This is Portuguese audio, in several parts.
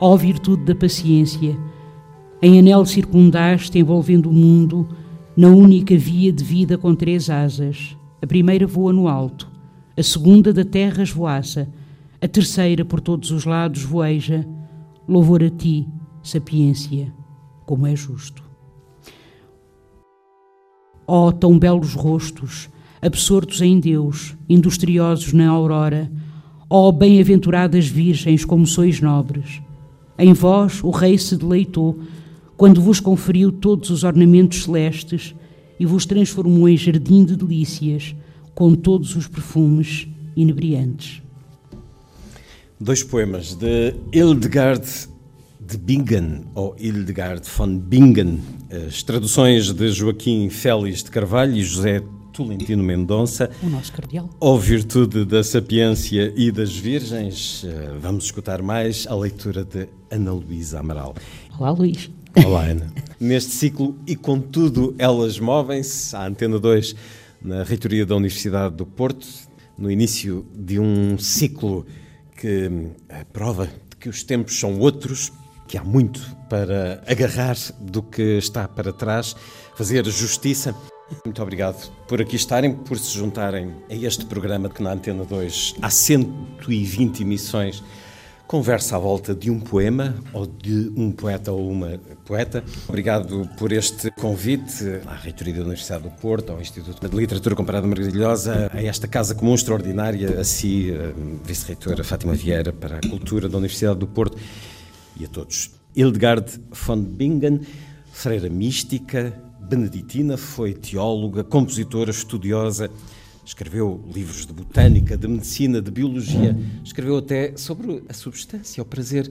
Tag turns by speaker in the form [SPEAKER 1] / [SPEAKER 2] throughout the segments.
[SPEAKER 1] Ó virtude da paciência, em anel circundaste envolvendo o mundo, na única via de vida com três asas. A primeira voa no alto, a segunda da terra esvoaça, a terceira por todos os lados voeja. Louvor a ti, sapiência, como é justo. Ó tão belos rostos, absortos em Deus, industriosos na aurora, ó bem-aventuradas virgens como sois nobres, em vós o Rei se deleitou, quando vos conferiu todos os ornamentos celestes e vos transformou em jardim de delícias, com todos os perfumes inebriantes.
[SPEAKER 2] Dois poemas de Hildegard de Bingen, ou Hildegard von Bingen, as traduções de Joaquim Félix de Carvalho e José Tolentino Mendonça.
[SPEAKER 1] O nosso cardeal.
[SPEAKER 2] Ou Virtude da Sapiência e das Virgens, eh, vamos escutar mais a leitura de Ana Luísa Amaral.
[SPEAKER 1] Olá, Luís.
[SPEAKER 2] Olá, Ana. Neste ciclo, e contudo, elas movem-se, à Antena 2, na reitoria da Universidade do Porto, no início de um ciclo que eh, prova de que os tempos são outros, que há muito para agarrar do que está para trás, fazer justiça. Muito obrigado por aqui estarem, por se juntarem a este programa que na Antena 2 há 120 emissões conversa à volta de um poema ou de um poeta ou uma poeta. Obrigado por este convite à Reitoria da Universidade do Porto, ao Instituto de Literatura Comparada Maravilhosa, a esta Casa Comum Extraordinária, a si, a Vice-Reitora Fátima Vieira, para a Cultura da Universidade do Porto e a todos. Hildegard von Bingen, freira mística, beneditina, foi teóloga, compositora, estudiosa, escreveu livros de botânica, de medicina, de biologia, escreveu até sobre a substância, o prazer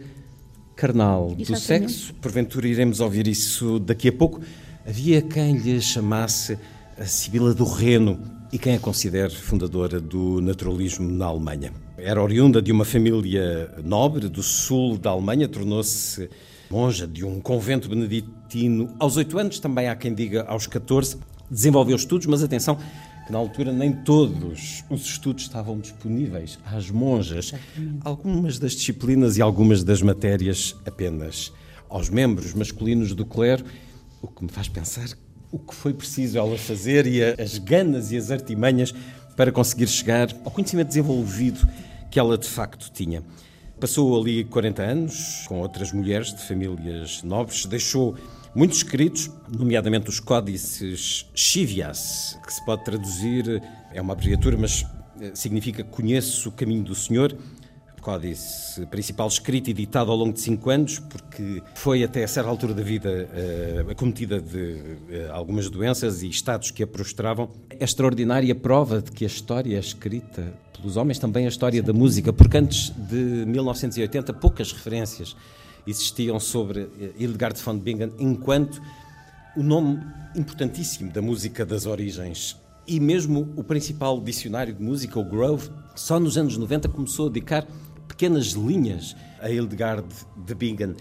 [SPEAKER 2] carnal do
[SPEAKER 1] Exatamente.
[SPEAKER 2] sexo. Porventura iremos ouvir isso daqui a pouco. Havia quem lhe chamasse a Sibila do Reno e quem a considere fundadora do naturalismo na Alemanha. Era oriunda de uma família nobre do sul da Alemanha, tornou-se monja de um convento beneditino aos oito anos, também há quem diga aos 14. Desenvolveu estudos, mas atenção, que na altura nem todos os estudos estavam disponíveis às monjas. Algumas das disciplinas e algumas das matérias apenas aos membros masculinos do clero, o que me faz pensar o que foi preciso ela fazer e as ganas e as artimanhas para conseguir chegar ao conhecimento desenvolvido que ela de facto tinha. Passou ali 40 anos com outras mulheres de famílias nobres, deixou muitos escritos, nomeadamente os códices Chivias, que se pode traduzir, é uma abreviatura, mas eh, significa Conheço o caminho do Senhor. Códice principal escrito e editado ao longo de cinco anos, porque foi até a certa altura da vida eh, acometida de eh, algumas doenças e estados que a prostravam. É extraordinária prova de que a história é escrita pelos homens, também a história da música, porque antes de 1980 poucas referências existiam sobre eh, Hildegard von Bingen enquanto o nome importantíssimo da música das origens. E mesmo o principal dicionário de música, o Grove, só nos anos 90 começou a dedicar pequenas linhas a Hildegard de Bingen.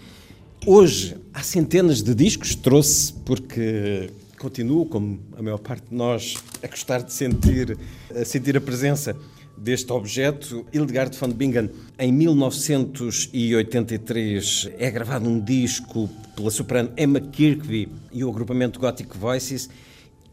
[SPEAKER 2] Hoje há centenas de discos, trouxe porque continuo, como a maior parte de nós, a gostar de sentir, a sentir a presença deste objeto. Hildegard von Bingen, em 1983, é gravado um disco pela soprano Emma Kirkby e o agrupamento Gothic Voices.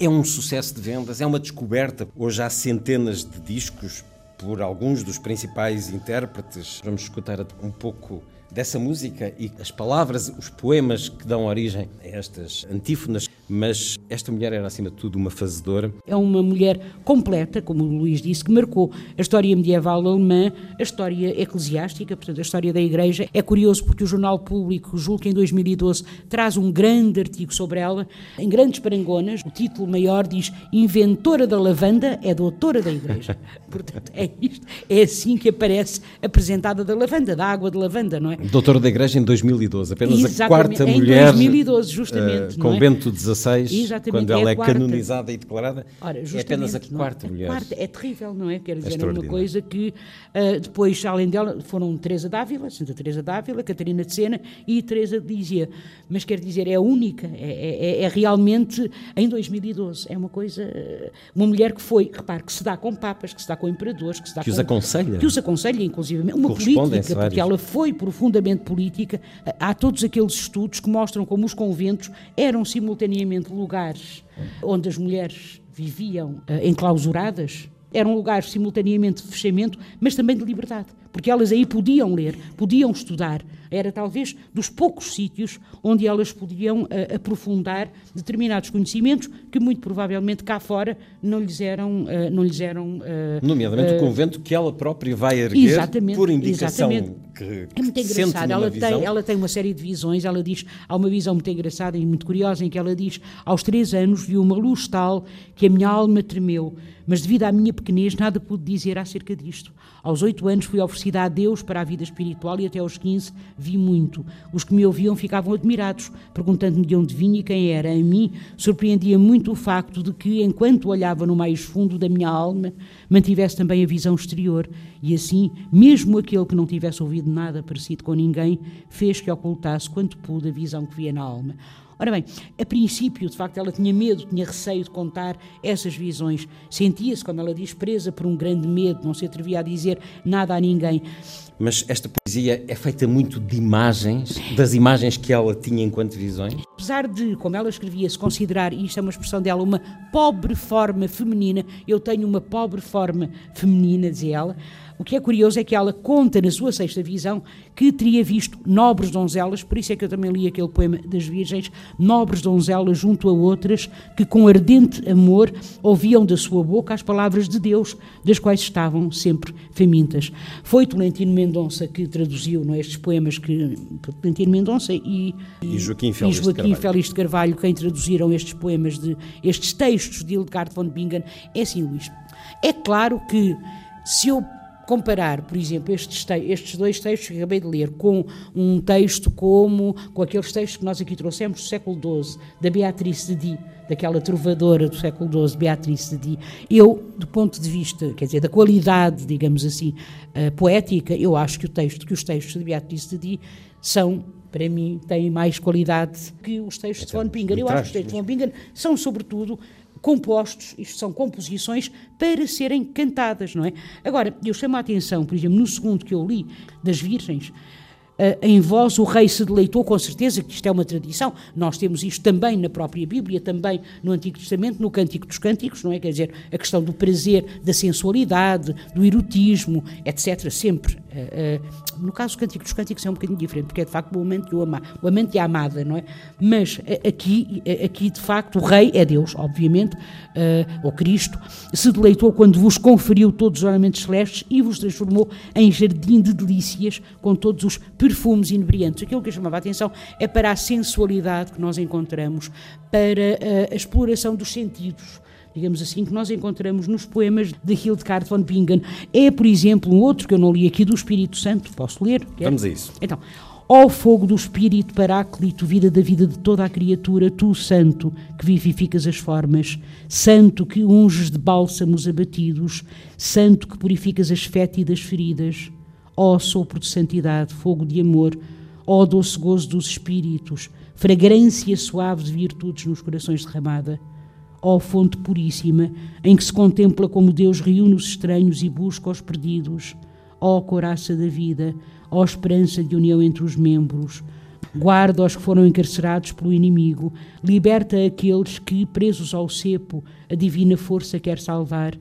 [SPEAKER 2] É um sucesso de vendas, é uma descoberta. Hoje há centenas de discos por alguns dos principais intérpretes. Vamos escutar um pouco dessa música e as palavras, os poemas que dão origem a estas antífonas, mas esta mulher era acima de tudo uma fazedora.
[SPEAKER 1] É uma mulher completa, como o Luís disse, que marcou a história medieval alemã, a história eclesiástica, portanto a história da Igreja. É curioso porque o Jornal Público, julgo que em 2012, traz um grande artigo sobre ela, em grandes parangonas. O título maior diz Inventora da lavanda é doutora da Igreja. portanto, é isto, é assim que aparece apresentada da lavanda, da água de lavanda, não é?
[SPEAKER 2] Doutora da Igreja em 2012, apenas Exatamente, a quarta em mulher
[SPEAKER 1] 2012, justamente,
[SPEAKER 2] uh, com
[SPEAKER 1] é?
[SPEAKER 2] Bento XVI, quando ela é, é canonizada e declarada, Ora, é apenas a quarta
[SPEAKER 1] é?
[SPEAKER 2] mulher.
[SPEAKER 1] A quarta é terrível, não é? Quer dizer, é uma coisa que uh, depois, além dela, foram Teresa d'Ávila, Santa Teresa d'Ávila, Catarina de Sena e Teresa de Lizia. Mas quer dizer, é única, é, é, é, realmente em 2012, é uma coisa, uma mulher que foi, repare, que se dá com papas, que se dá com imperadores, que se dá
[SPEAKER 2] que
[SPEAKER 1] com,
[SPEAKER 2] os aconselha.
[SPEAKER 1] Que os aconselha, inclusive, uma política, porque ela foi profundamente política. Há todos aqueles estudos que mostram como os conventos eram simultaneamente lugares onde as mulheres viviam uh, enclausuradas, eram lugares simultaneamente de fechamento, mas também de liberdade, porque elas aí podiam ler, podiam estudar. Era talvez dos poucos sítios onde elas podiam uh, aprofundar determinados conhecimentos que muito provavelmente cá fora não lhes eram, uh, não lhes eram. Uh,
[SPEAKER 2] Nomeadamente o convento que ela própria vai erguer por indicação
[SPEAKER 1] exatamente.
[SPEAKER 2] Que,
[SPEAKER 1] que é muito engraçado. Ela tem, ela tem uma série de visões. Ela diz há uma visão muito engraçada e muito curiosa em que ela diz aos três anos vi uma luz tal que a minha alma tremeu mas devido à minha pequenez nada pude dizer acerca disto. Aos oito anos fui oferecida a Deus para a vida espiritual e até aos quinze vi muito. Os que me ouviam ficavam admirados, perguntando-me de onde vinha e quem era. A mim surpreendia muito o facto de que, enquanto olhava no mais fundo da minha alma, mantivesse também a visão exterior e assim, mesmo aquele que não tivesse ouvido nada parecido com ninguém, fez que ocultasse quanto pude a visão que via na alma. Ora bem, a princípio, de facto, ela tinha medo, tinha receio de contar essas visões. Sentia-se, quando ela diz, presa por um grande medo, não se atrevia a dizer nada a ninguém.
[SPEAKER 2] Mas esta poesia é feita muito de imagens, das imagens que ela tinha enquanto visões?
[SPEAKER 1] Apesar de, como ela escrevia, se considerar, e isto é uma expressão dela, uma pobre forma feminina, eu tenho uma pobre forma feminina, dizia ela, o que é curioso é que ela conta na sua sexta visão que teria visto nobres donzelas, por isso é que eu também li aquele poema das Virgens, nobres donzelas junto a outras que com ardente amor ouviam da sua boca as palavras de Deus, das quais estavam sempre famintas. Foi Tolentino Mendonça que traduziu não, é, estes poemas que Tolentino Mendonça e,
[SPEAKER 2] e Joaquim Félix,
[SPEAKER 1] e Joaquim de, Carvalho. Félix de Carvalho quem traduziram estes poemas de estes textos de Hildegard von Bingen. É assim, Luís. É claro que se eu comparar, por exemplo, estes, estes dois textos que acabei de ler com um texto como com aqueles textos que nós aqui trouxemos do século XII, da Beatrice de Die, daquela trovadora do século XII, Beatrice de Die, eu, do ponto de vista, quer dizer, da qualidade, digamos assim, uh, poética, eu acho que o texto, que os textos de Beatrice de Die são para mim, têm mais qualidade que os textos de Von Bingen. Eu acho que os textos de Von Bingen são, sobretudo, compostos, isto são composições para serem cantadas, não é? Agora, eu chamo a atenção, por exemplo, no segundo que eu li, das Virgens, Uh, em vós o rei se deleitou, com certeza que isto é uma tradição. Nós temos isto também na própria Bíblia, também no Antigo Testamento, no Cântico dos Cânticos, não é? Quer dizer, a questão do prazer, da sensualidade, do erotismo, etc. Sempre. Uh, uh, no caso do Cântico dos Cânticos é um bocadinho diferente, porque é de facto o amante e o amado, o amante e a amada, não é? Mas aqui, aqui de facto, o rei é Deus, obviamente, ou Cristo, se deleitou quando vos conferiu todos os ornamentos celestes e vos transformou em jardim de delícias com todos os perfumes inebriantes. Aquilo que eu chamava a atenção é para a sensualidade que nós encontramos, para a, a exploração dos sentidos digamos assim, que nós encontramos nos poemas de Hildegard von Bingen. É, por exemplo, um outro que eu não li aqui do Espírito Santo, posso ler?
[SPEAKER 2] Quer? Vamos a isso.
[SPEAKER 1] Então, Ó fogo do Espírito Paráclito, vida da vida de toda a criatura, tu, Santo, que vivificas as formas, Santo que unges de bálsamos abatidos, Santo que purificas as fétidas feridas, ó sopro de santidade, fogo de amor, ó doce gozo dos espíritos, fragrância suave de virtudes nos corações derramada, ó fonte puríssima, em que se contempla como Deus reúne os estranhos e busca os perdidos, ó coraça da vida, ó esperança de união entre os membros, guarda os que foram encarcerados pelo inimigo, liberta aqueles que, presos ao cepo, a divina força quer salvar,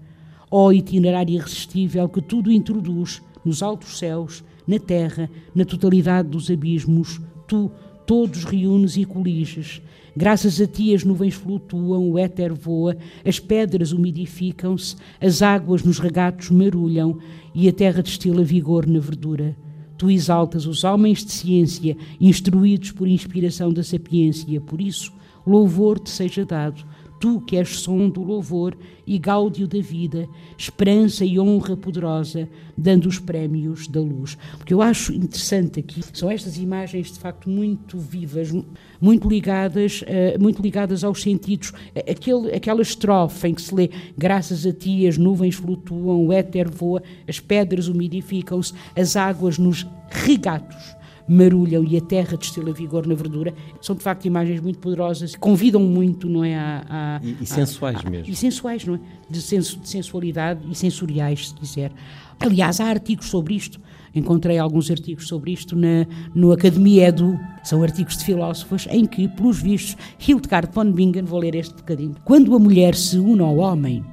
[SPEAKER 1] ó itinerário irresistível que tudo introduz, nos altos céus, na terra, na totalidade dos abismos, tu todos reúnes e coliges. Graças a ti as nuvens flutuam, o éter voa, as pedras umidificam-se, as águas nos regatos merulham e a terra destila vigor na verdura. Tu exaltas os homens de ciência, instruídos por inspiração da sapiência, por isso, louvor te seja dado tu que és som do louvor e gáudio da vida, esperança e honra poderosa, dando os prémios da luz. Porque eu acho interessante aqui, são estas imagens de facto muito vivas, muito ligadas, uh, muito ligadas aos sentidos. Aquele, aquela estrofe em que se lê, graças a ti as nuvens flutuam, o éter voa, as pedras umidificam-se, as águas nos regatos marulham e a terra destila vigor na verdura, são de facto imagens muito poderosas, convidam muito, não é? A,
[SPEAKER 2] a, e, e sensuais
[SPEAKER 1] a,
[SPEAKER 2] mesmo.
[SPEAKER 1] E sensuais, não é? De, senso, de sensualidade e sensoriais, se quiser. Aliás, há artigos sobre isto. Encontrei alguns artigos sobre isto na, no Academia Edu, são artigos de filósofos, em que, pelos vistos, Hildegard von Bingen, vou ler este bocadinho. Quando a mulher se une ao homem,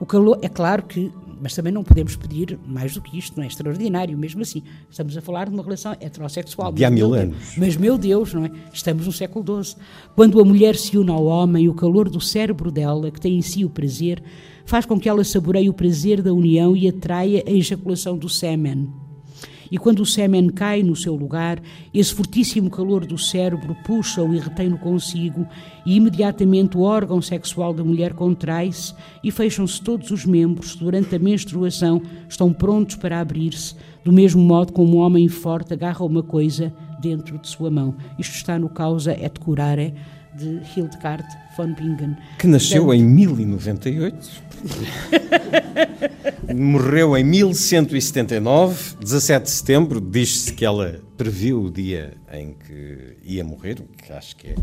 [SPEAKER 1] o calor, é claro que mas também não podemos pedir mais do que isto, não é extraordinário, mesmo assim. Estamos a falar de uma relação heterossexual.
[SPEAKER 2] De há mil anos.
[SPEAKER 1] Mas, meu Deus, não é? Estamos no século XII. Quando a mulher se une ao homem, o calor do cérebro dela, que tem em si o prazer, faz com que ela saboreie o prazer da união e atraia a ejaculação do sêmen e quando o sêmen cai no seu lugar, esse fortíssimo calor do cérebro puxa-o e retém-no consigo, e imediatamente o órgão sexual da mulher contrai-se e fecham-se todos os membros durante a menstruação, estão prontos para abrir-se, do mesmo modo como um homem forte agarra uma coisa dentro de sua mão. Isto está no Causa et Curare de Hildegard von Bingen.
[SPEAKER 2] Que nasceu Portanto, em 1098 Morreu em 1179, 17 de setembro. Diz-se que ela previu o dia em que ia morrer, que acho que é,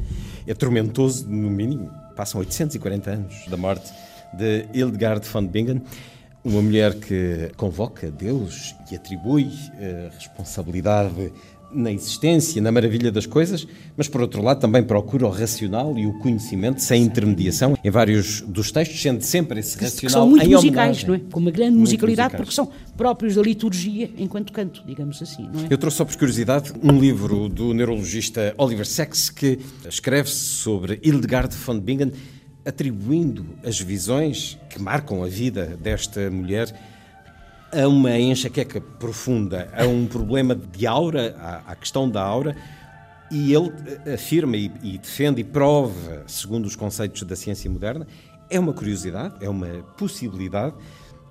[SPEAKER 2] é tormentoso, no mínimo. Passam 840 anos da morte de Hildegard von Bingen, uma mulher que convoca Deus e atribui a eh, responsabilidade na existência, na maravilha das coisas, mas por outro lado também procura o racional e o conhecimento sem intermediação em vários dos textos, sendo sempre esse racional que
[SPEAKER 1] são muito musicais, não é? Com uma grande muito musicalidade, musicais. porque são próprios da liturgia enquanto canto, digamos assim, não é?
[SPEAKER 2] Eu trouxe só por curiosidade um livro do neurologista Oliver Sacks que escreve sobre Hildegard von Bingen, atribuindo as visões que marcam a vida desta mulher a uma enxaqueca profunda, a um problema de aura, à, à questão da aura, e ele afirma e, e, defende e prova, segundo os conceitos da ciência moderna, é uma curiosidade, é uma possibilidade.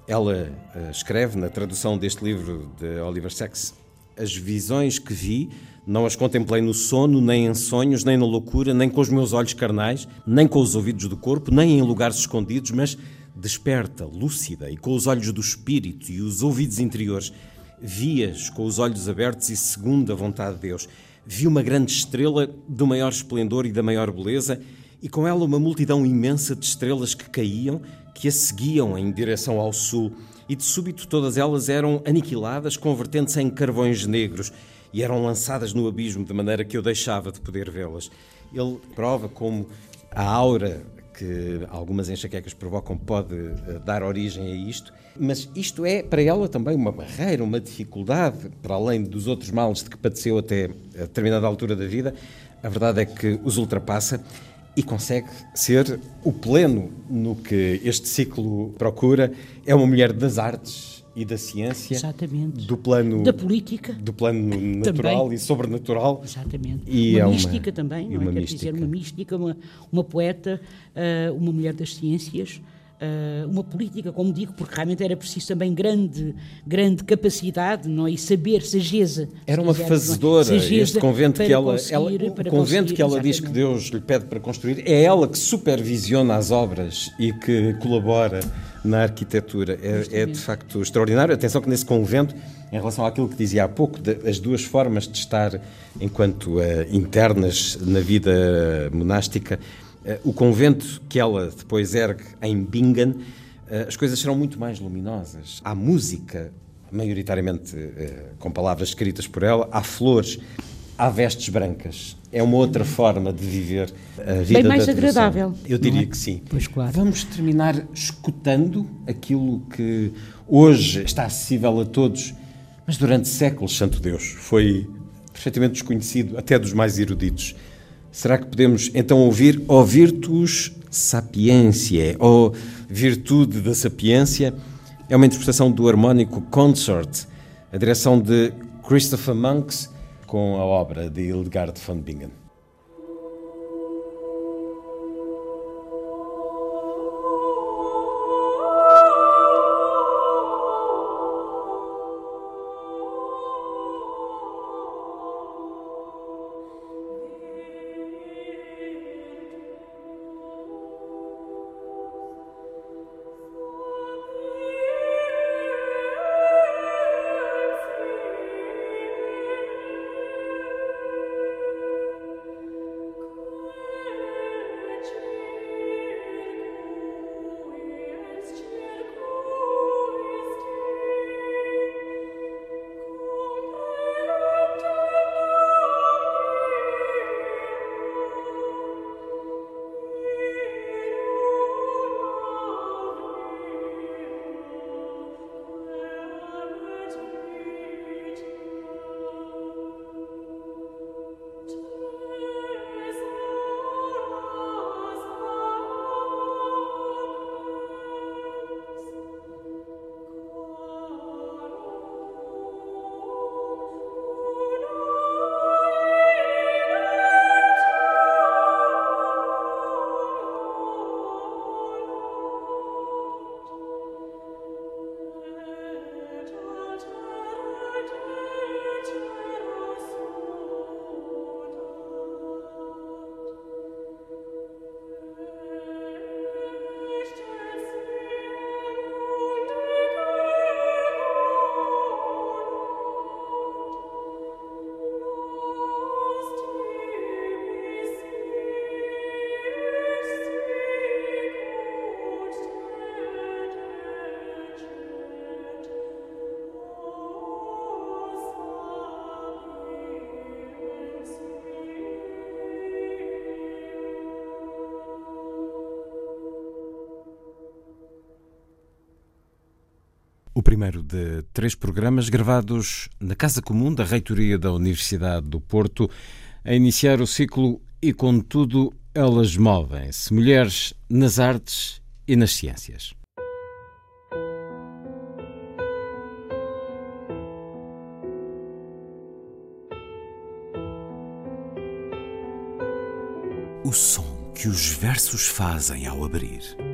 [SPEAKER 2] Ela uh, escreve na tradução deste livro de Oliver Sacks: As visões que vi não as contemplei no sono, nem em sonhos, nem na loucura, nem com os meus olhos carnais, nem com os ouvidos do corpo, nem em lugares escondidos, mas desperta, lúcida e com os olhos do espírito e os ouvidos interiores, vias com os olhos abertos e segundo a vontade de Deus. Vi uma grande estrela do maior esplendor e da maior beleza, e com ela uma multidão imensa de estrelas que caíam, que a seguiam em direção ao sul, e de súbito todas elas eram aniquiladas, convertendo-se em carvões negros, e eram lançadas no abismo, de maneira que eu deixava de poder vê-las. Ele prova como a aura que algumas enxaquecas provocam pode eh, dar origem a isto, mas isto é para ela também uma barreira, uma dificuldade, para além dos outros males de que padeceu até a determinada altura da vida, a verdade é que os ultrapassa e consegue ser o pleno no que este ciclo procura. É uma mulher das artes, e da ciência,
[SPEAKER 1] Exatamente.
[SPEAKER 2] do plano
[SPEAKER 1] da política,
[SPEAKER 2] do plano natural também. e sobrenatural.
[SPEAKER 1] Exatamente. E uma é mística uma, também, não é? Quer mística. dizer, uma mística, uma, uma poeta, uh, uma mulher das ciências, uma política, como digo, porque realmente era preciso também grande, grande capacidade, não é? E saber, sageza.
[SPEAKER 2] Era uma quiser, é? fazedora. É? Este convento que ela, ela o convento que ela exatamente. diz que Deus lhe pede para construir, é ela que supervisiona as obras e que colabora na arquitetura. É, é, de facto extraordinário. Atenção que nesse convento, em relação àquilo que dizia há pouco, de, as duas formas de estar enquanto uh, internas na vida monástica, o convento que ela depois ergue em Bingen, uh, as coisas serão muito mais luminosas. Há música, maioritariamente com palavras escritas por ela, há flores, há vestes brancas. É uma outra forma de viver a vida
[SPEAKER 1] Bem mais agradável.
[SPEAKER 2] Eu diria é? que sim.
[SPEAKER 1] Pois claro.
[SPEAKER 2] Vamos terminar escutando aquilo que hoje está acessível a todos, Mas durante séculos, Santo Deus, foi perfeitamente desconhecido até dos mais eruditos. Será que podemos então ouvir O Virtus Sapientiae, ou Virtude da Sapiência? É uma interpretação do harmónico Consort, a direção de Christopher Monks, com a obra de Hildegard von Bingen. O primeiro de três programas gravados na Casa Comum da Reitoria da Universidade do Porto, a iniciar o ciclo E Contudo Elas Movem-se Mulheres nas Artes e nas Ciências.
[SPEAKER 3] O som que os versos fazem ao abrir.